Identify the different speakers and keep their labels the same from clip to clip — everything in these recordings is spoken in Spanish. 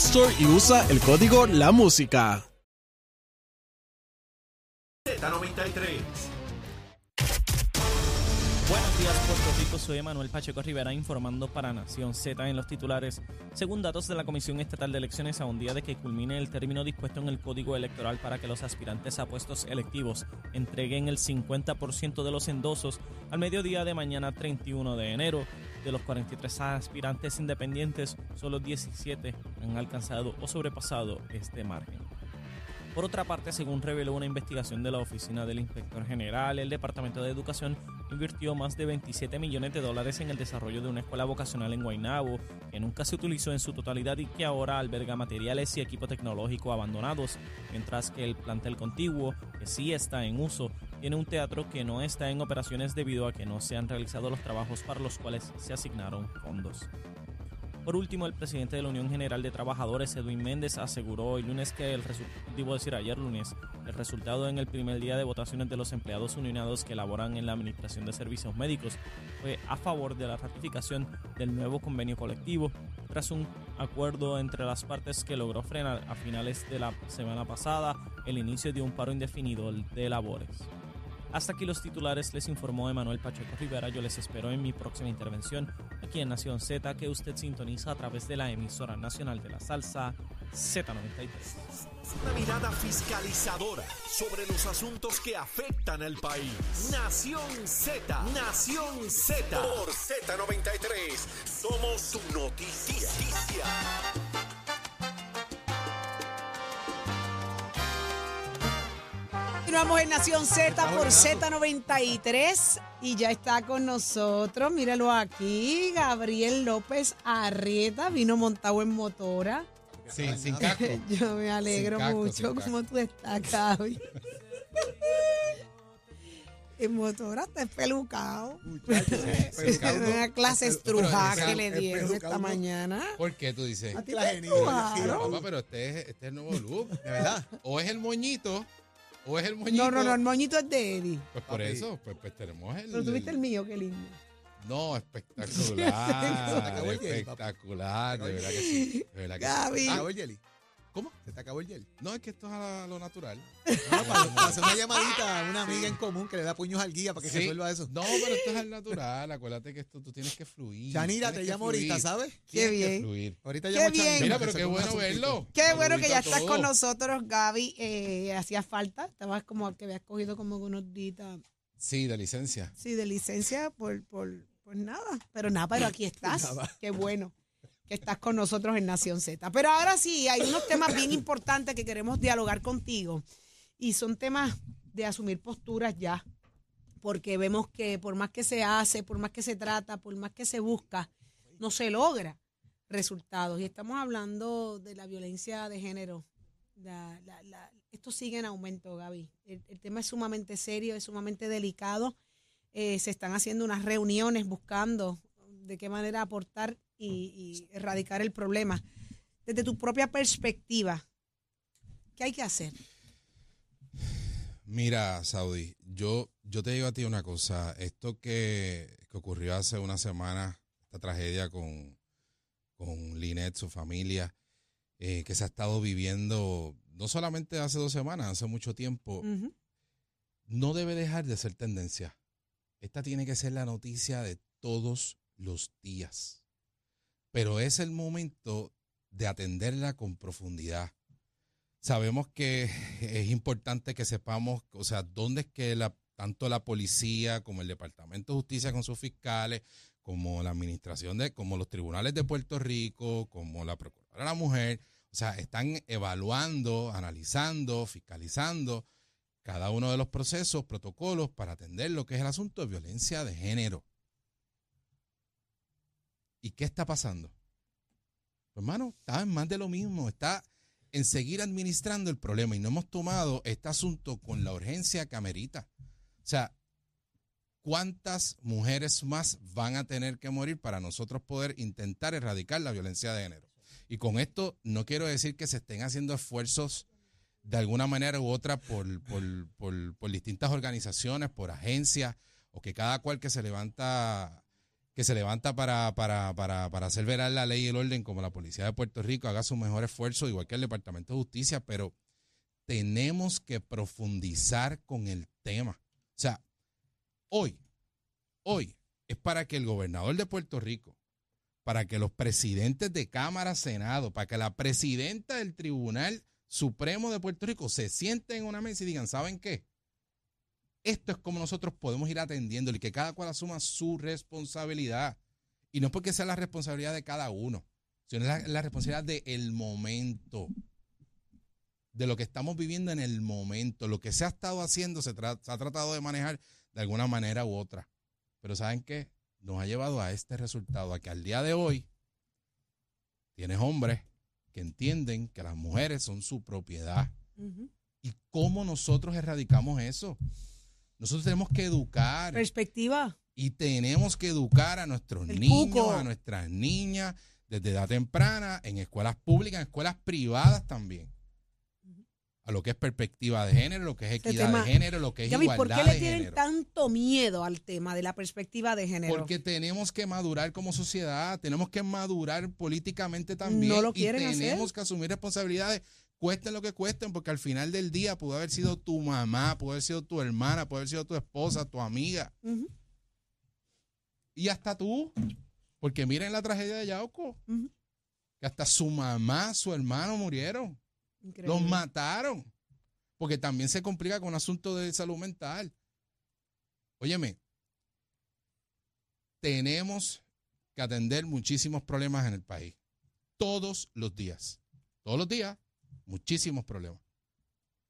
Speaker 1: Store y usa el código La Música.
Speaker 2: Z93.
Speaker 3: Rico. Soy Emanuel Pacheco Rivera informando para Nación Z en los titulares. Según datos de la Comisión Estatal de Elecciones, a un día de que culmine el término dispuesto en el Código Electoral para que los aspirantes a puestos electivos entreguen el 50% de los endosos al mediodía de mañana 31 de enero, de los 43 aspirantes independientes, solo 17 han alcanzado o sobrepasado este margen. Por otra parte, según reveló una investigación de la Oficina del Inspector General, el Departamento de Educación invirtió más de 27 millones de dólares en el desarrollo de una escuela vocacional en Guaynabo, que nunca se utilizó en su totalidad y que ahora alberga materiales y equipo tecnológico abandonados, mientras que el plantel contiguo, que sí está en uso, tiene un teatro que no está en operaciones debido a que no se han realizado los trabajos para los cuales se asignaron fondos. Por último, el presidente de la Unión General de Trabajadores, Edwin Méndez, aseguró hoy lunes que el debo decir ayer lunes, el resultado en el primer día de votaciones de los empleados unionados que laboran en la Administración de Servicios Médicos fue a favor de la ratificación del nuevo convenio colectivo, tras un acuerdo entre las partes que logró frenar a finales de la semana pasada el inicio de un paro indefinido de labores. Hasta aquí los titulares, les informó Emanuel Pacheco Rivera. Yo les espero en mi próxima intervención aquí en Nación Z, que usted sintoniza a través de la emisora nacional de la salsa Z93.
Speaker 2: Una mirada fiscalizadora sobre los asuntos que afectan al país. Nación Z, Nación Z. Por Z93, somos su noticia.
Speaker 4: Continuamos en Nación Z por Z93 y ya está con nosotros, míralo aquí, Gabriel López Arrieta, vino montado en motora.
Speaker 5: Sí, sin casco.
Speaker 4: Yo me alegro mucho como tú estás, Gaby. en motora está espelucado. Una clase estrujada que le dieron esta mañana.
Speaker 5: ¿Por qué tú dices?
Speaker 4: A ti la
Speaker 5: Papá, pero este es, este es el nuevo look, de verdad. O es el moñito ¿O es el moñito?
Speaker 4: No, no, no, el moñito es de Eddie.
Speaker 5: Pues por eso, pues, pues tenemos el.
Speaker 4: Pero tuviste el mío, qué lindo.
Speaker 5: No, espectacular. espectacular, de verdad que sí. De verdad que
Speaker 4: Gaby.
Speaker 5: sí.
Speaker 6: ¿Se acabó el jelly?
Speaker 5: ¿Cómo?
Speaker 6: ¿Se te acabó el jelly?
Speaker 5: No, es que esto es a lo natural.
Speaker 6: No, para, para hacer una llamadita a una amiga en común que le da puños al guía para que
Speaker 5: Sí.
Speaker 6: resuelva eso.
Speaker 5: No, pero esto es al natural. Acuérdate que esto tú tienes que fluir. Tienes
Speaker 6: te llamo
Speaker 5: fluir.
Speaker 6: ahorita, ¿sabes?
Speaker 4: Qué bien.
Speaker 5: fluir.
Speaker 6: Ahorita
Speaker 4: Qué
Speaker 6: llamo
Speaker 4: bien.
Speaker 5: Mira, pero
Speaker 6: se
Speaker 5: qué bueno verlo.
Speaker 4: Qué bueno que ya estás con nosotros, Gaby. Eh, hacía falta, estabas como que habías cogido como unos días,
Speaker 5: Sí, de licencia.
Speaker 4: sí, de licencia por, por, por nada. Pero nada, pero aquí estás.
Speaker 6: Nada.
Speaker 4: Qué bueno que estás con nosotros en Nación Z. Pero ahora sí, hay unos temas bien importantes que queremos dialogar contigo. Y son temas de asumir posturas ya. Porque vemos que por más que se hace, por más que se trata, por más que se busca, no se logra resultados. Y estamos hablando de la violencia de género. Esto sigue en aumento, Gaby. El, el tema es sumamente serio, es sumamente delicado. Eh, se están haciendo unas reuniones buscando de qué manera aportar y, y erradicar el problema. Desde tu propia perspectiva, ¿qué hay que hacer?
Speaker 5: Mira, Saudi, yo, yo te digo a ti una cosa. Esto que, que ocurrió hace una semana, esta tragedia con, con Linet, su familia, eh, que se ha estado viviendo no solamente hace dos semanas, hace mucho tiempo, no debe dejar de ser tendencia. Esta tiene que ser la noticia de todos los días. Pero es el momento de atenderla con profundidad. Sabemos que es importante que sepamos, o sea, dónde es que tanto la policía como el Departamento de Justicia con sus fiscales, como la administración de, como los tribunales de Puerto Rico, como la Procuradora de la Mujer, o sea, están evaluando, analizando, fiscalizando cada uno de los procesos, protocolos para atender lo que es el asunto de violencia de género. ¿Y qué está pasando? Hermano, está en más de lo mismo, está en seguir administrando el problema y no hemos tomado este asunto con la urgencia que amerita. O sea, ¿cuántas mujeres más van a tener que morir para nosotros poder intentar erradicar la violencia de género? Y con esto no quiero decir que se estén haciendo esfuerzos de alguna manera u otra por, por, por, por distintas organizaciones, por agencias, o que cada cual que se levanta que se levanta para, para, para, para hacer ver la ley y el orden como la Policía de Puerto Rico haga su mejor esfuerzo, igual que el Departamento de Justicia, pero tenemos que profundizar con el tema. O sea, hoy, hoy es para que el gobernador de Puerto Rico, para que los presidentes de Cámara, Senado, para que la presidenta del Tribunal Supremo de Puerto Rico se sienten en una mesa y digan, ¿saben qué? Esto es como nosotros podemos ir atendiendo y que cada cual asuma su responsabilidad. Y no es porque sea la responsabilidad de cada uno, sino la, la responsabilidad del momento, de lo que estamos viviendo en el momento. Lo que se ha estado haciendo se, tra- se ha tratado de manejar de alguna manera u otra. Pero ¿saben qué? Nos ha llevado a este resultado, a que al día de hoy tienes hombres que entienden que las mujeres son su propiedad. ¿Y cómo nosotros erradicamos eso? Nosotros tenemos que educar
Speaker 4: Perspectiva.
Speaker 5: y tenemos que educar a nuestros
Speaker 4: El
Speaker 5: niños,
Speaker 4: cuco.
Speaker 5: a nuestras niñas desde edad temprana, en escuelas públicas, en escuelas privadas también. A lo que es perspectiva de género, lo que es equidad
Speaker 4: tema-
Speaker 5: de género, lo que es
Speaker 4: Gaby, ¿por
Speaker 5: igualdad
Speaker 4: qué le
Speaker 5: de
Speaker 4: tienen
Speaker 5: género.
Speaker 4: tanto miedo al tema de la perspectiva de género?
Speaker 5: Porque tenemos que madurar como sociedad, tenemos que madurar políticamente también.
Speaker 4: No lo
Speaker 5: y
Speaker 4: quieren
Speaker 5: tenemos
Speaker 4: hacer.
Speaker 5: que asumir responsabilidades, cuesten lo que cuesten, porque al final del día pudo haber sido tu mamá, pudo haber sido tu hermana, pudo haber sido tu esposa, tu amiga. Y hasta tú. Porque miren la tragedia de Yauco. Que hasta su mamá, su hermano murieron.
Speaker 4: Increíble.
Speaker 5: Los mataron. Porque también se complica con un asunto de salud mental. Óyeme, tenemos que atender muchísimos problemas en el país. Todos los días. Todos los días, muchísimos problemas.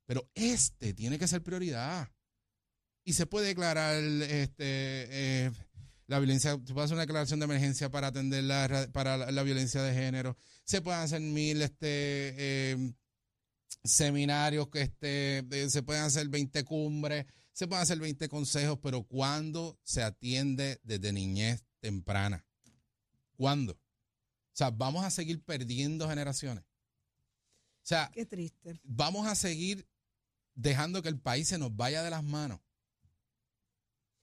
Speaker 5: Pero este tiene que ser prioridad. Y se puede declarar este, eh, la violencia, se puede hacer una declaración de emergencia para atender la, ra- para la, violencia de género. Se pueden hacer mil este, eh, seminarios, que este, se pueden hacer 20 cumbres, se pueden hacer 20 consejos, pero ¿cuándo se atiende desde niñez temprana? ¿Cuándo? O sea, vamos a seguir perdiendo generaciones. O sea,
Speaker 4: Qué triste.
Speaker 5: vamos a seguir dejando que el país se nos vaya de las manos.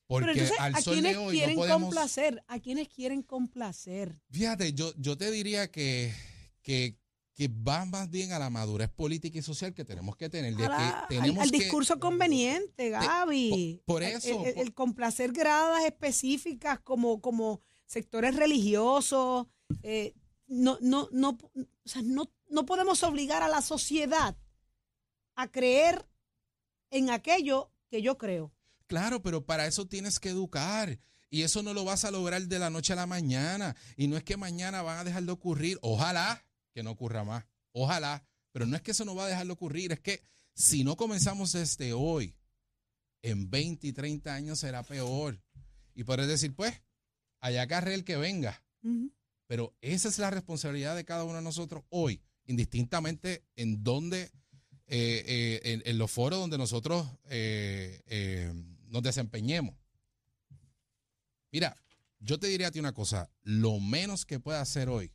Speaker 4: Pero
Speaker 5: Porque
Speaker 4: entonces,
Speaker 5: al
Speaker 4: ¿a
Speaker 5: sol de hoy no
Speaker 4: quieren
Speaker 5: podemos.
Speaker 4: complacer? ¿A quiénes quieren complacer?
Speaker 5: Fíjate, yo, yo te diría que, que, que va más bien a la madurez política y social que tenemos que tener. de
Speaker 4: A la-
Speaker 5: que
Speaker 4: al,
Speaker 5: tenemos
Speaker 4: al
Speaker 5: que-
Speaker 4: discurso conveniente, Gaby.
Speaker 5: por eso,
Speaker 4: el complacer gradas específicas como, como sectores religiosos. eh, no, no, no, o sea, no, no podemos obligar a la sociedad a creer en aquello que yo creo.
Speaker 5: Claro, pero para eso tienes que educar. Y eso no lo vas a lograr de la noche a la mañana. Y no es que mañana van a dejar de ocurrir. Ojalá que no ocurra más. Ojalá. Pero no es que eso no va a dejar de ocurrir. Es que si no comenzamos desde hoy, en 20 y 30 años será peor. Y podrás decir, pues, allá carre el que venga. Pero esa es la responsabilidad de cada uno de nosotros hoy, indistintamente en donde, eh, eh, en, los foros donde nosotros eh, nos desempeñemos. Mira, yo te diría a ti una cosa, lo menos que puede hacer hoy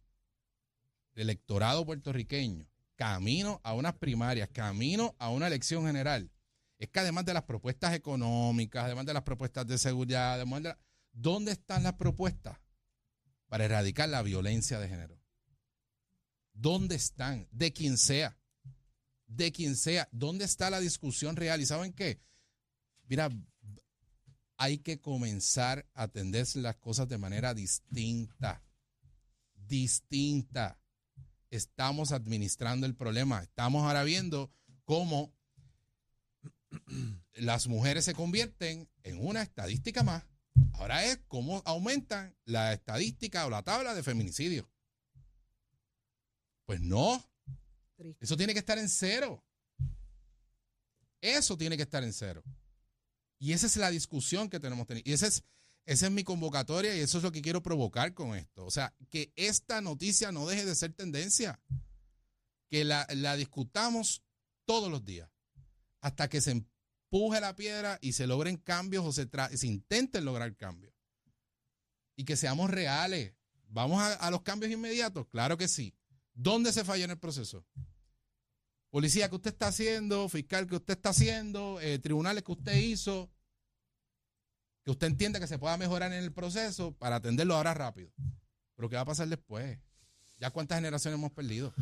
Speaker 5: el electorado puertorriqueño, camino a unas primarias, camino a una elección general, es que además de las propuestas económicas, además de las propuestas de seguridad, de ¿dónde están las propuestas? para erradicar la violencia de género. ¿Dónde están? De quien sea. De quien sea. ¿Dónde está la discusión real? ¿Y saben qué? Mira, hay que comenzar a atender las cosas de manera distinta. Distinta. Estamos administrando el problema. Estamos ahora viendo cómo las mujeres se convierten en una estadística más. Ahora es cómo aumentan la estadística o la tabla de feminicidio. Pues no,
Speaker 4: Triste.
Speaker 5: eso tiene que estar en cero. Eso tiene que estar en cero. Y esa es la discusión que tenemos que tener. Y ese es esa es mi convocatoria y eso es lo que quiero provocar con esto. O sea, que esta noticia no deje de ser tendencia, que la, la discutamos todos los días, hasta que se empuje la piedra y se logren cambios o se, se intenten lograr cambios. Y que seamos reales. ¿Vamos a, a los cambios inmediatos? Claro que sí. ¿Dónde se falló en el proceso? Policía, ¿qué usted está haciendo? Fiscal, ¿qué usted está haciendo? Eh, tribunales que usted hizo. Que usted entienda que se pueda mejorar en el proceso para atenderlo ahora rápido. Pero ¿qué va a pasar después? ¿Ya cuántas generaciones hemos perdido?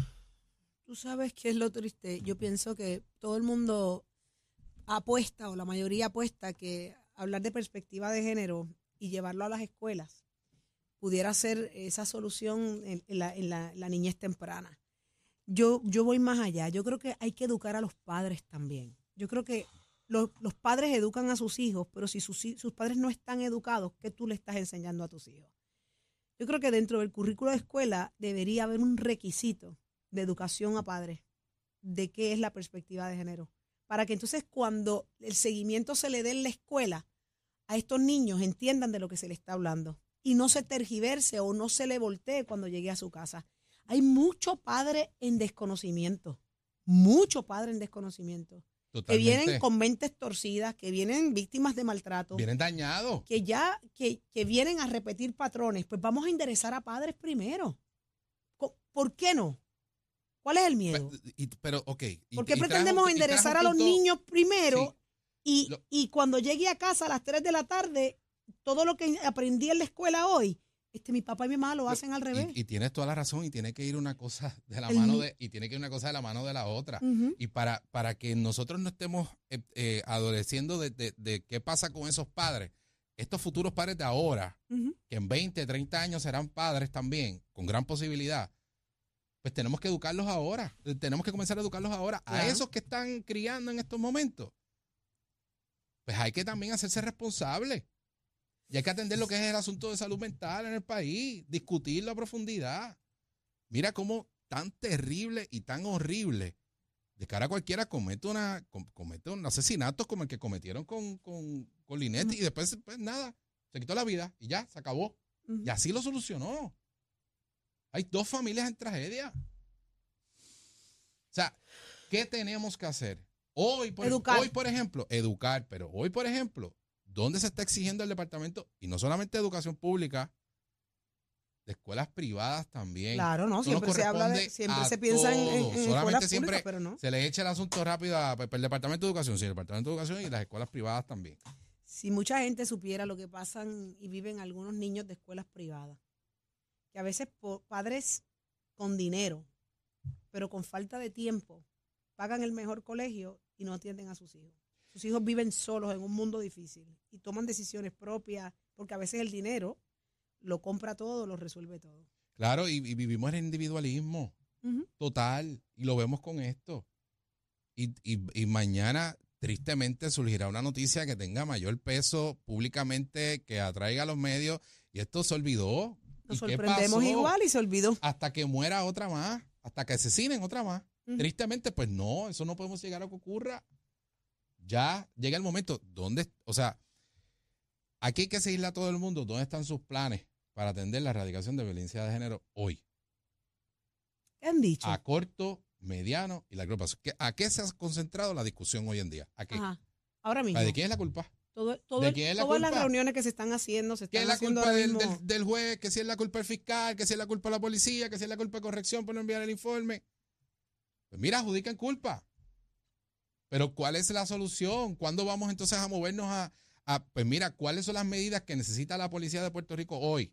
Speaker 4: Tú sabes qué es lo triste. Yo pienso que todo el mundo apuesta, o la mayoría apuesta, que hablar de perspectiva de género y llevarlo a las escuelas pudiera ser esa solución en, la, niñez temprana. Yo, yo voy más allá. Yo creo que hay que educar a los padres también. Yo creo que los, padres educan a sus hijos, pero si sus, sus padres no están educados, ¿qué tú le estás enseñando a tus hijos? Yo creo que dentro del currículo de escuela debería haber un requisito de educación a padres de qué es la perspectiva de género. Para que entonces cuando el seguimiento se le dé en la escuela, a estos niños entiendan de lo que se le está hablando y no se tergiverse o no se le voltee cuando llegue a su casa. Hay mucho padre en desconocimiento, mucho padre en desconocimiento, que vienen con mentes torcidas, que vienen víctimas de maltrato,
Speaker 5: Vienen dañados.
Speaker 4: que ya que, que vienen a repetir patrones. Pues vamos a enderezar a padres primero. ¿Por qué no? ¿Cuál es el miedo?
Speaker 5: Pero, pero, ok. y-
Speaker 4: ¿Por qué
Speaker 5: y
Speaker 4: pretendemos enderezar a los
Speaker 5: punto-
Speaker 4: niños primero y,
Speaker 5: Lo-
Speaker 4: y cuando llegue a casa a las 3 de la tarde, todo lo que aprendí en la escuela hoy, este mi papá y mi mamá lo hacen al revés?
Speaker 5: Y, y tienes toda la razón y tiene que ir una cosa de la
Speaker 4: El
Speaker 5: mano de y tiene que ir una cosa de la mano de la otra. Y para, para que nosotros no estemos eh, eh, adoleciendo de, de- de qué pasa con esos padres, estos futuros padres de ahora, que en 20, 30 años serán padres también, con gran posibilidad, pues tenemos que educarlos ahora. Eh, Tenemos que comenzar a educarlos ahora. A esos que están criando en estos momentos, pues hay que también hacerse responsables. Y hay que atender lo que es el asunto de salud mental en el país, discutirlo a profundidad. Mira cómo tan terrible y tan horrible de cara a cualquiera comete una com- comete un asesinato como el que cometieron con, con, con Linetti y después pues nada, se quitó la vida y ya, se acabó. Y así lo solucionó. Hay dos familias en tragedia. O sea, ¿qué tenemos que hacer? Hoy, por,
Speaker 4: Educar.
Speaker 5: hoy, por ejemplo, educar, pero hoy, por ejemplo, ¿dónde se está exigiendo el departamento? Y no solamente educación pública, de escuelas privadas también.
Speaker 4: Claro, no, siempre se habla de, siempre se piensa en, en,
Speaker 5: Solamente siempre
Speaker 4: públicas, pero no.
Speaker 5: Se le echa el asunto rápido a- para el departamento de educación, sí, el departamento de educación y las escuelas privadas también.
Speaker 4: Si mucha gente supiera lo que pasan y viven algunos niños de escuelas privadas, que a veces padres con dinero, pero con falta de tiempo, pagan el mejor colegio y no atienden a sus hijos. Sus hijos viven solos en un mundo difícil y toman decisiones propias, porque a veces el dinero lo compra todo, lo resuelve todo.
Speaker 5: Claro, y, y vivimos en el individualismo total y lo vemos con esto. Y, y- y mañana, tristemente, surgirá una noticia que tenga mayor peso públicamente, que atraiga a los medios y esto se olvidó.
Speaker 4: Nos
Speaker 5: ¿Y qué
Speaker 4: sorprendemos igual y se olvidó.
Speaker 5: Hasta que muera otra más, hasta que asesinen otra más. Tristemente, pues no, eso no podemos llegar a que ocurra. Ya llega el momento, ¿dónde? O sea, aquí hay que seguirle a todo el mundo, ¿dónde están sus planes para atender la erradicación de violencia de género hoy?
Speaker 4: ¿Qué han dicho?
Speaker 5: A corto, mediano y largo plazo. ¿Qué- ¿A qué se ha concentrado la discusión hoy en día? ¿A qué?
Speaker 4: Ajá. Ahora mismo.
Speaker 5: ¿A ¿De quién es la culpa?
Speaker 4: Todo, todo
Speaker 5: ¿De
Speaker 4: el-
Speaker 5: quién es la
Speaker 4: todas las reuniones que se están haciendo, se
Speaker 5: ¿Qué
Speaker 4: están
Speaker 5: es la
Speaker 4: haciendo
Speaker 5: culpa del juez? ¿Que si es la culpa del fiscal? ¿Que si es la culpa de la policía? ¿Que si es la culpa de corrección por no enviar el informe? Pues mira, adjudican culpa. Pero ¿cuál es la solución? ¿Cuándo vamos entonces a movernos a, pues mira, cuáles son las medidas que necesita la policía de Puerto Rico hoy?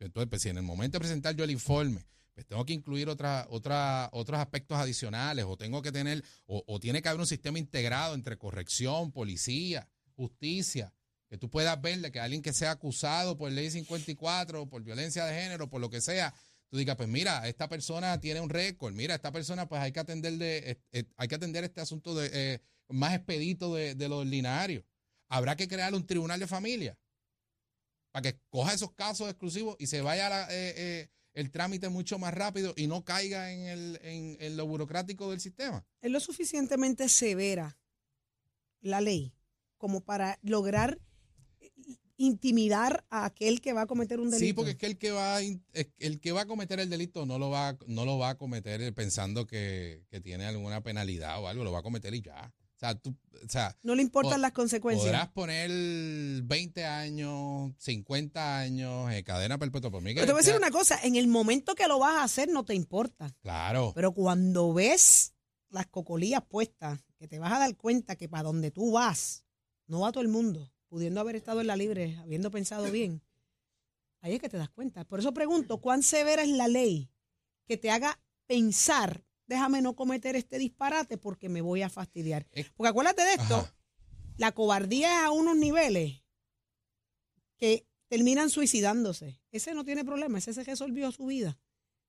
Speaker 5: Entonces, pues si en el momento de presentar yo el informe, pues tengo que incluir otra, otra, otros aspectos adicionales o tengo que tener, o, o tiene que haber un sistema integrado entre corrección, policía, justicia, que tú puedas verle que alguien que sea acusado por ley 54, por violencia de género, por lo que sea, tú digas, pues mira, esta persona tiene un récord, mira, esta persona pues hay que atender de, eh, eh, hay que atender este asunto de, eh, más expedito de, de lo ordinario. Habrá que crear un tribunal de familia para que coja esos casos exclusivos y se vaya el trámite mucho más rápido y no caiga en, el, en lo burocrático del sistema.
Speaker 4: es lo suficientemente severa la ley como para lograr intimidar a aquel que va a cometer un delito.
Speaker 5: Sí, porque es que el que va el que va a cometer el delito no lo va no lo va a cometer pensando que, que tiene alguna penalidad o algo, lo va a cometer y ya. O sea, tú, o sea,
Speaker 4: no le importan
Speaker 5: po-
Speaker 4: las consecuencias.
Speaker 5: podrás poner 20 años, 50 años, eh, cadena perpetua por mí. que-
Speaker 4: Pero te voy a decir una cosa, en el momento que lo vas a hacer no te importa,
Speaker 5: Claro.
Speaker 4: pero cuando ves las cocolías puestas, que te vas a dar cuenta que para donde tú vas, no va todo el mundo, pudiendo haber estado en la libre, habiendo pensado bien, ahí es que te das cuenta. Por eso pregunto, ¿cuán severa es la ley que te haga pensar, déjame no cometer este disparate porque me voy a fastidiar? Porque acuérdate de esto,
Speaker 5: Ajá.
Speaker 4: la cobardía es a unos niveles que terminan suicidándose. Ese no tiene problema, ese se resolvió su vida.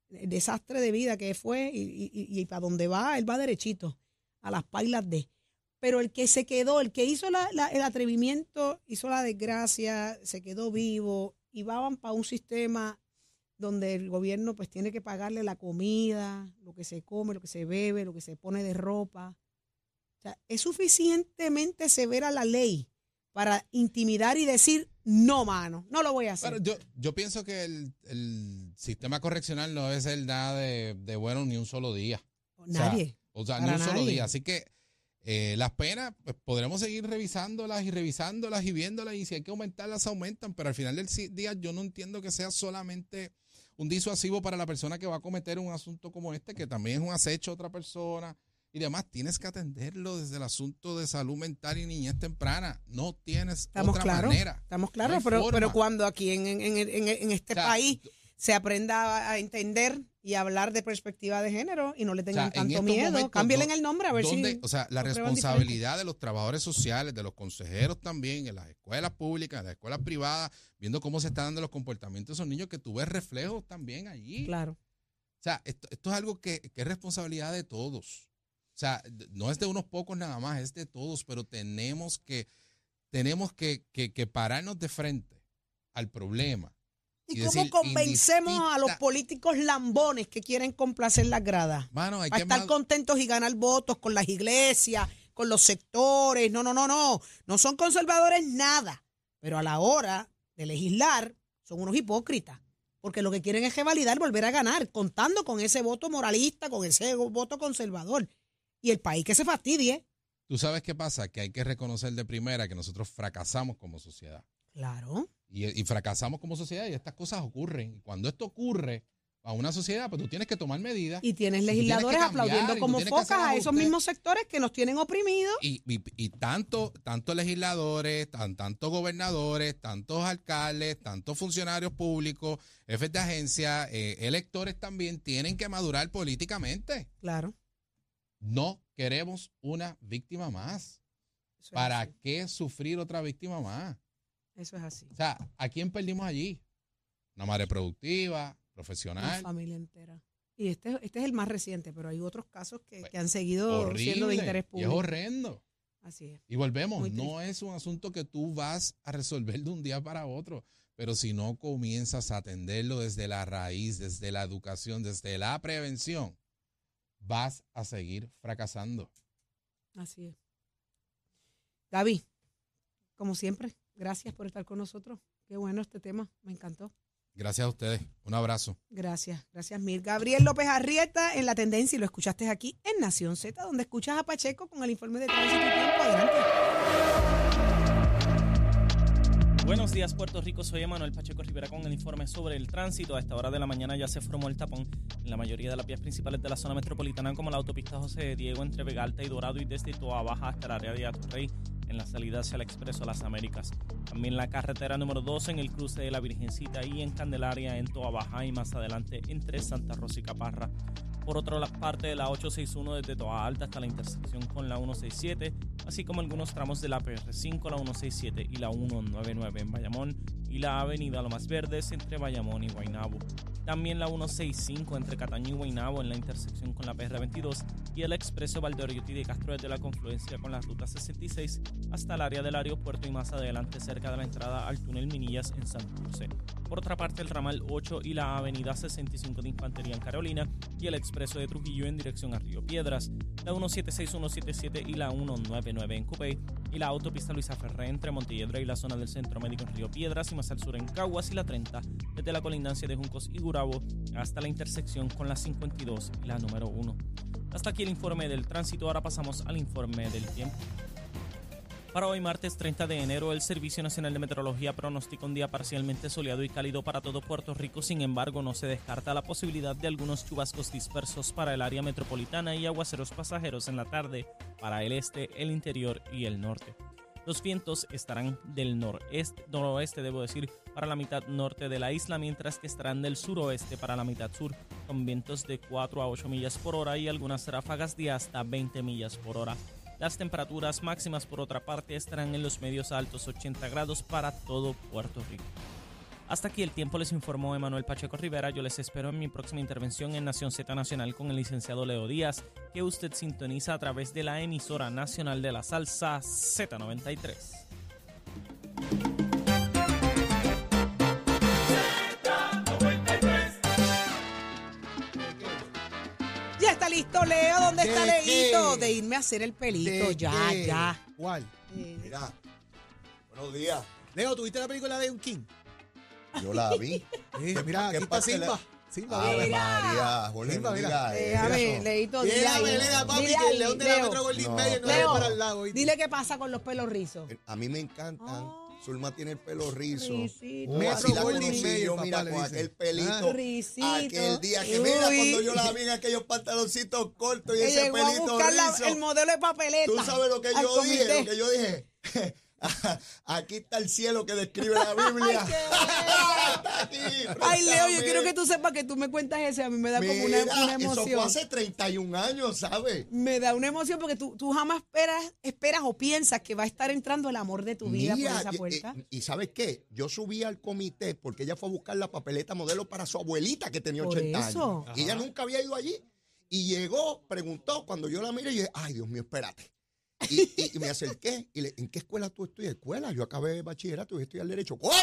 Speaker 4: El desastre de vida que fue y, y, y- y para donde va, él va derechito, a las pailas de. Pero el que se quedó, el que hizo la- la- el atrevimiento, hizo la desgracia, se quedó vivo y van para un sistema donde el gobierno pues tiene que pagarle la comida, lo que se come, lo que se bebe, lo que se pone de ropa. O sea, es suficientemente severa la ley para intimidar y decir, no, mano, no lo voy a hacer.
Speaker 5: Bueno, yo, yo pienso que el, el sistema correccional no es el nada de, de bueno ni un solo día.
Speaker 4: Nadie.
Speaker 5: O sea, ni un solo día. Así que eh, las penas, pues, podremos seguir revisándolas y revisándolas y viéndolas. Y si hay que aumentarlas, aumentan. Pero al final del día, yo no entiendo que sea solamente un disuasivo para la persona que va a cometer un asunto como este, que también es un acecho a otra persona y demás. Tienes que atenderlo desde el asunto de salud mental y niñez temprana. No tienes
Speaker 4: Estamos
Speaker 5: otra manera.
Speaker 4: Estamos claros, pero,
Speaker 5: forma.
Speaker 4: pero cuando aquí en, en- en- en- en este
Speaker 5: O sea,
Speaker 4: país se aprenda a entender y hablar de perspectiva de género y no le tengan
Speaker 5: en
Speaker 4: tanto miedo,
Speaker 5: momentos,
Speaker 4: cámbienle
Speaker 5: ¿dó-
Speaker 4: el nombre a ver si...
Speaker 5: o sea, la responsabilidad de los trabajadores sociales, de los consejeros también, en las escuelas públicas, en las escuelas privadas, viendo cómo se están dando los comportamientos de esos niños, que tú ves reflejos también allí.
Speaker 4: Claro.
Speaker 5: O sea, esto, esto es algo que, que es responsabilidad de todos. O sea, no es de unos pocos nada más, es de todos, pero tenemos que, tenemos que, que, que pararnos de frente al problema.
Speaker 4: ¿Y,
Speaker 5: Y
Speaker 4: cómo convencemos a los políticos lambones que quieren complacer las gradas?
Speaker 5: Mano, hay
Speaker 4: Para
Speaker 5: que
Speaker 4: estar contentos y ganar votos con las iglesias, con los sectores. No, no, no, no. No son conservadores nada. Pero a la hora de legislar, son unos hipócritas. Porque lo que quieren es revalidar, volver a ganar, contando con ese voto moralista, con ese voto conservador. Y el país que se fastidie.
Speaker 5: Tú sabes qué pasa, que hay que reconocer de primera que nosotros fracasamos como sociedad.
Speaker 4: Claro.
Speaker 5: Y, y fracasamos como sociedad y estas cosas ocurren. Y cuando esto ocurre a una sociedad, pues tú tienes que tomar medidas.
Speaker 4: Y tienes
Speaker 5: tú tienes que
Speaker 4: legisladores
Speaker 5: cambiar,
Speaker 4: aplaudiendo como focas a esos mismos sectores que nos tienen oprimidos.
Speaker 5: Y, y- tanto, tanto legisladores, tan, tantos gobernadores, tantos alcaldes, tantos funcionarios públicos, jefes de agencia, eh, electores también tienen que madurar políticamente.
Speaker 4: Claro.
Speaker 5: No queremos una víctima más.
Speaker 4: Eso
Speaker 5: ¿Para qué sufrir otra víctima más?
Speaker 4: Eso es así.
Speaker 5: O sea, ¿a quién perdimos allí? Una madre productiva,
Speaker 4: Una
Speaker 5: profesional.
Speaker 4: familia entera. Y este, este es el más reciente, pero hay otros casos que,
Speaker 5: Pues,
Speaker 4: que han seguido siendo de interés
Speaker 5: Y es
Speaker 4: público.
Speaker 5: horrendo.
Speaker 4: Así es.
Speaker 5: Y volvemos, no es un asunto que tú vas a resolver de un día para otro, pero si no comienzas a atenderlo desde la raíz, desde la educación, desde la prevención, vas a seguir fracasando.
Speaker 4: Así es. Gaby, como siempre, gracias por estar con nosotros. Qué bueno este tema, me encantó.
Speaker 5: Gracias a ustedes. Un abrazo.
Speaker 4: Gracias, gracias mil. Gabriel López Arrieta en la tendencia y lo escuchaste aquí en Nación Z, donde escuchas a Pacheco con el informe de tránsito y tiempo. Adelante.
Speaker 3: Buenos días, Puerto Rico. Soy Emanuel Pacheco Rivera con el informe sobre el tránsito. A esta hora de la mañana ya se formó el tapón en la mayoría de las vías principales de la zona metropolitana, como la autopista José Diego entre Vega Alta y Dorado y desde Toa Baja hasta el área de Atorrey en la salida hacia el Expreso Las Américas. También la carretera número 2 en el cruce de la Virgencita y en Candelaria en Toa Baja y más adelante entre Santa Rosa y Caparra. Por otra parte de la 861 desde Toa Alta hasta la intersección con la 167, así como algunos tramos de la PR5, la 167 y la 199 en Bayamón y la avenida Lomas Verdes entre Bayamón y Guaynabo. También la 165 entre Cataño y Guaynabo en la intersección con la PR22 y el expreso Valdeoriotti de Castro desde la confluencia con la ruta 66 hasta el área del aeropuerto y más adelante cerca de la entrada al túnel Minillas en Santurce. Por otra parte, el ramal 8 y la avenida 65 de Infantería en Carolina y el expreso de Trujillo en dirección a Río Piedras, la 176, 177 y la 199 en Cupey y la autopista Luisa Ferré entre Montelledra y la zona del Centro Médico en Río Piedras y más al sur en Caguas y la 30 desde la colindancia de Juncos y Gurabo hasta la intersección con la 52 y la número 1. Hasta aquí el informe del tránsito, ahora pasamos al informe del tiempo. Para hoy, martes 30 de enero, el Servicio Nacional de Meteorología pronostica un día parcialmente soleado y cálido para todo Puerto Rico. Sin embargo, no se descarta la posibilidad de algunos chubascos dispersos para el área metropolitana y aguaceros pasajeros en la tarde para el este, el interior y el norte. Los vientos estarán del noreste, noroeste, debo decir, para la mitad norte de la isla, mientras que estarán del suroeste para la mitad sur, con vientos de 4 a 8 millas por hora y algunas ráfagas de hasta 20 millas por hora. Las temperaturas máximas, por otra parte, estarán en los medios altos 80 grados para todo Puerto Rico. Hasta aquí el tiempo les informó Emanuel Pacheco Rivera. Yo les espero en mi próxima intervención en Nación Z Nacional con el licenciado Leo Díaz, que usted sintoniza a través de la emisora nacional de la salsa Z93.
Speaker 4: ¿Dónde está
Speaker 6: qué?
Speaker 4: De irme a hacer el pelito.
Speaker 6: ¿De
Speaker 4: Ya,
Speaker 6: qué?
Speaker 4: ya.
Speaker 6: ¿Cuál?
Speaker 4: Eh,
Speaker 7: Mira, buenos días.
Speaker 6: Leo, ¿tuviste la película de un King?
Speaker 7: Yo la vi.
Speaker 6: Sí, mira,
Speaker 7: qué
Speaker 6: aquí está Simba.
Speaker 7: la-
Speaker 6: Simba,
Speaker 7: Ave
Speaker 6: mira.
Speaker 7: María, no
Speaker 6: mira.
Speaker 4: Déjame, Leito, dile ahí.
Speaker 6: Belén, papi,
Speaker 4: Dile
Speaker 6: que el león de la. Metro Goldwyn
Speaker 7: No,
Speaker 6: Mayer no es para el lago.
Speaker 4: Dile qué pasa con los pelos rizos.
Speaker 7: A mí me encantan. Zulma tiene el pelo rizo.
Speaker 4: Risito.
Speaker 7: Oh, así la conocí yo, mira, con aquel pelito.
Speaker 4: Ah. Risito.
Speaker 7: Aquel día que, mira, cuando yo la vi en aquellos pantaloncitos cortos y ese
Speaker 4: llegó a
Speaker 7: pelito
Speaker 4: buscar la-
Speaker 7: rizo.
Speaker 4: el modelo de papeleta.
Speaker 7: Tú sabes lo que yo dije, lo que yo dije. Aquí está el cielo que describe la Biblia.
Speaker 4: Ay,
Speaker 7: aquí,
Speaker 4: Leo, yo quiero que tú sepas que tú me cuentas ese. A mí me da como una, una
Speaker 7: Eso
Speaker 4: emoción.
Speaker 7: fue hace 31 años, ¿sabes?
Speaker 4: Me da una emoción porque tú, tú jamás esperas, esperas o piensas que va a estar entrando el amor de tu vida
Speaker 7: Mira,
Speaker 4: por esa
Speaker 7: y-
Speaker 4: puerta.
Speaker 7: Y, y ¿sabes qué? Yo subí al comité porque ella fue a buscar la papeleta modelo para su abuelita que tenía
Speaker 4: Por
Speaker 7: 80
Speaker 4: eso.
Speaker 7: años. Y ella nunca había ido allí. Y llegó, preguntó, cuando yo la miré, y dije, ay, Dios mío, espérate. Y, y- y me acerqué y le, ¿en qué escuela tú estudias? Escuela, yo acabé bachillerato y estudiar derecho. ¿Cómo?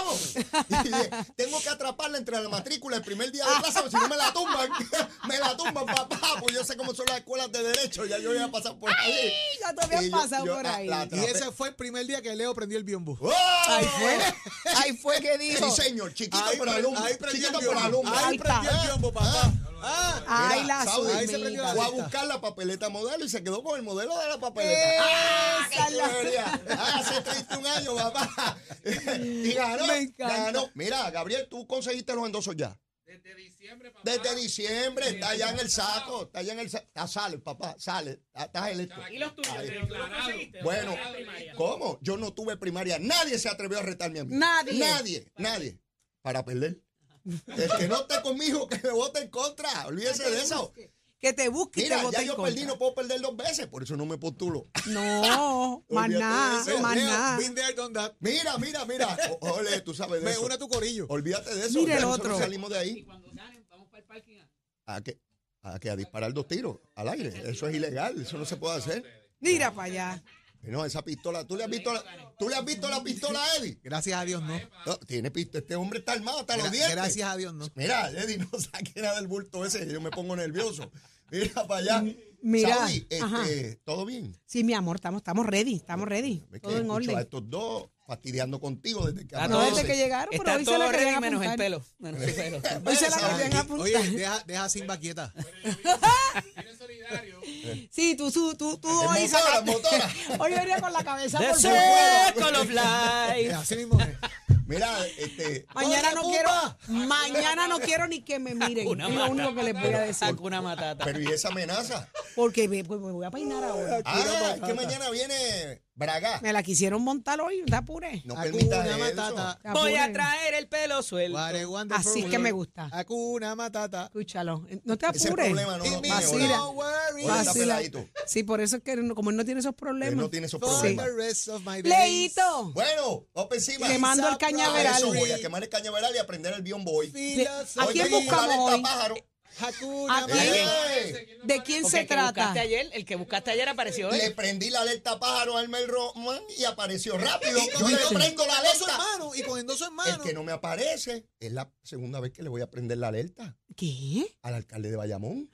Speaker 7: Y dije, tengo que atraparla entre la matrícula el primer día de clase, porque si no me la tumban, me la tumban, papá, pues yo sé cómo son las escuelas de derecho, ya yo voy a pasar por ahí.
Speaker 4: ya tú habías pasado
Speaker 7: yo
Speaker 4: por
Speaker 7: la-
Speaker 4: ahí.
Speaker 6: Y ese fue el primer día que Leo prendió el biombo.
Speaker 7: ¡Oh!
Speaker 4: Ahí fue. Ahí fue que dijo.
Speaker 7: Sí, señor, chiquito
Speaker 6: Ahí
Speaker 7: por alumno.
Speaker 6: ahí prendió
Speaker 7: Chiquito
Speaker 6: el
Speaker 7: por
Speaker 6: biombo.
Speaker 7: alumno.
Speaker 6: Ahí prendió el biombo, papá. Ah,
Speaker 4: Ay,
Speaker 7: Mira,
Speaker 4: la
Speaker 7: Saudi,
Speaker 6: ahí se prendió la
Speaker 7: Fue a buscar la papeleta modelo y se quedó con el modelo de la papeleta. ¡Ah, qué
Speaker 4: Esa la-
Speaker 7: chulería! Ah, Hace 31 años, papá. Y ganó,
Speaker 4: Me
Speaker 7: ganó. Mira, Gabriel, tú conseguiste los endosos ya. Desde diciembre, papá. Desde diciembre, está allá en el saco, está allá en el saco. Sale, papá, sale. Estás electo.
Speaker 3: ¿Y los tuyos?
Speaker 7: Ahí.
Speaker 3: ¿Tú los conseguiste?
Speaker 7: Bueno. ¿cómo? Yo no tuve primaria. Nadie se atrevió a retarme a mí.
Speaker 4: Nadie.
Speaker 7: Nadie, nadie. Para perder. El que no esté conmigo, que me vote en contra. Olvídese de eso.
Speaker 4: Que te busque y
Speaker 7: Mira,
Speaker 4: te vote
Speaker 7: ya
Speaker 4: en
Speaker 7: yo
Speaker 4: contra.
Speaker 7: perdí, no puedo perder dos veces, por eso no me postulo.
Speaker 4: No, más nada, más nada.
Speaker 7: Mira, mira, mira. O- Ole, tú sabes de
Speaker 6: Me
Speaker 7: eso.
Speaker 6: une a tu corillo.
Speaker 7: Olvídate de eso.
Speaker 4: Mira
Speaker 7: ya
Speaker 4: el otro.
Speaker 7: salimos de ahí. ¿A qué? A que a disparar dos tiros al aire. Eso es ilegal, eso no se puede hacer.
Speaker 4: Mira para allá.
Speaker 7: No, esa pistola, ¿tú le has visto la, ¿tú le has visto la pistola a Eddie?
Speaker 6: Gracias a Dios, no.
Speaker 7: No, tiene pistola, este hombre está armado hasta los dientes.
Speaker 6: Gracias a Dios, no.
Speaker 7: Mira, Eddie, no saque nada del bulto ese, yo me pongo nervioso. Mira para allá.
Speaker 4: Mira,
Speaker 7: Saudi, este, ¿todo bien?
Speaker 4: Sí, mi amor, estamos, estamos ready, estamos ready.
Speaker 7: Que
Speaker 4: Todo en
Speaker 7: a
Speaker 4: orden.
Speaker 7: estos dos fastidiando contigo desde que
Speaker 4: No desde que llegaron, pero hoy se
Speaker 8: todo
Speaker 4: la querían
Speaker 8: menos el pelo. Menos su pelo.
Speaker 4: Hoy se la querían apuntar.
Speaker 6: Oye, deja, deja a Simba quieta.
Speaker 4: Sí, tú, tú, tú, tú
Speaker 7: Es
Speaker 4: hoy
Speaker 7: motora,
Speaker 4: sacaste-
Speaker 7: motora.
Speaker 4: Hoy venía con la cabeza
Speaker 8: The
Speaker 4: por
Speaker 8: Circle of Life.
Speaker 6: Así mismo es.
Speaker 7: Mira, este.
Speaker 4: Mañana no
Speaker 6: ¡Corre,
Speaker 4: quiero, mañana no quiero ni que me miren.
Speaker 8: Hakuna
Speaker 4: es lo único que les voy a decir.
Speaker 8: Hakuna Matata.
Speaker 7: Pero ¿y esa amenaza?
Speaker 4: Porque me, pues me voy a peinar ahora.
Speaker 7: Ah, es que mañana viene Braga.
Speaker 4: Me la quisieron montar hoy, da pure.
Speaker 7: No permitas eso.
Speaker 6: Matata.
Speaker 8: Voy a traer el pelo suelto.
Speaker 4: Así es que me gusta.
Speaker 6: Hakuna Matata.
Speaker 4: Escúchalo. No te
Speaker 7: Ese
Speaker 4: apures.
Speaker 7: problema no
Speaker 6: no
Speaker 4: Sí, por eso es que no- como él no tiene esos
Speaker 7: Él
Speaker 4: problemas.
Speaker 7: no tiene esos
Speaker 6: for
Speaker 7: problemas.
Speaker 6: the rest of my days.
Speaker 4: Leito.
Speaker 7: Bueno, vamos encima.
Speaker 4: Le mando el
Speaker 7: A
Speaker 4: cañaveral.
Speaker 7: eso voy, a quemar el cañaveral y aprender el bion boy.
Speaker 4: ¿A quién buscamos hoy?
Speaker 7: pájaro.
Speaker 6: Hakuna
Speaker 4: ¿A quién? ¿De quién
Speaker 8: Porque
Speaker 4: se
Speaker 8: el que
Speaker 4: trata?
Speaker 8: buscaste ayer, el que buscaste ayer apareció hoy.
Speaker 7: Le prendí la alerta pájaro al Mel Roman y apareció rápido. Yo le prendo la alerta.
Speaker 6: mano, y con endoso en
Speaker 7: El que no me aparece es la segunda vez que le voy a prender la alerta
Speaker 4: ¿Qué?
Speaker 7: al alcalde de Bayamón.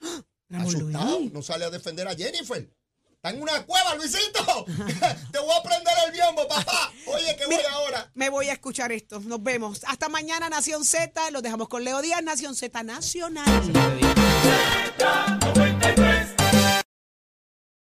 Speaker 4: Ramón
Speaker 7: Asustado.
Speaker 4: Luis.
Speaker 7: No sale a defender a Jennifer. Está en una cueva, Luisito. Te voy a prender el biombo, papá. Oye, que voy
Speaker 4: Mira,
Speaker 7: ahora.
Speaker 4: Me voy a escuchar esto. Nos vemos. Hasta mañana, Nación Z. Los dejamos con Leo Díaz, Nación Z Nacional.